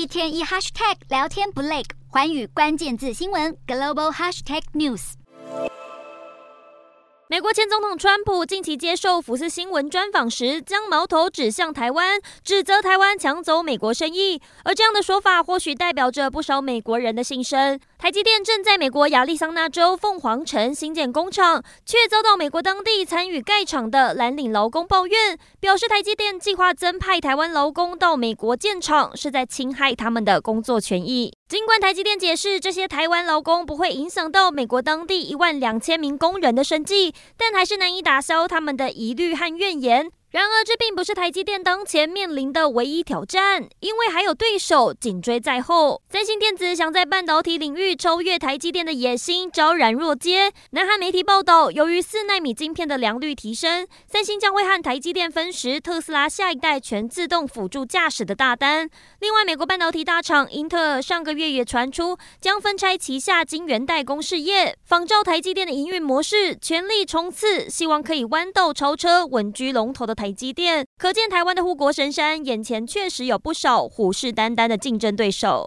一天一 hashtag 聊天不累，环宇关键字新闻 global hashtag news。美国前总统川普近期接受福斯新闻专访时，将矛头指向台湾，指责台湾抢走美国生意。而这样的说法，或许代表着不少美国人的心声。台积电正在美国亚利桑那州凤凰城新建工厂，却遭到美国当地参与盖厂的蓝领劳工抱怨，表示台积电计划增派台湾劳工到美国建厂，是在侵害他们的工作权益。尽管台积电解释这些台湾劳工不会影响到美国当地一万两千名工人的生计，但还是难以打消他们的疑虑和怨言。然而，这并不是台积电当前面临的唯一挑战，因为还有对手紧追在后。三星电子想在半导体领域超越台积电的野心昭然若揭。南韩媒体报道，由于四纳米晶片的良率提升，三星将会和台积电分食特斯拉下一代全自动辅助驾驶的大单。另外，美国半导体大厂英特尔上个月也传出将分拆旗下晶圆代工事业，仿照台积电的营运模式，全力冲刺，希望可以弯道超车，稳居龙头的。台积电，可见台湾的护国神山眼前确实有不少虎视眈眈的竞争对手。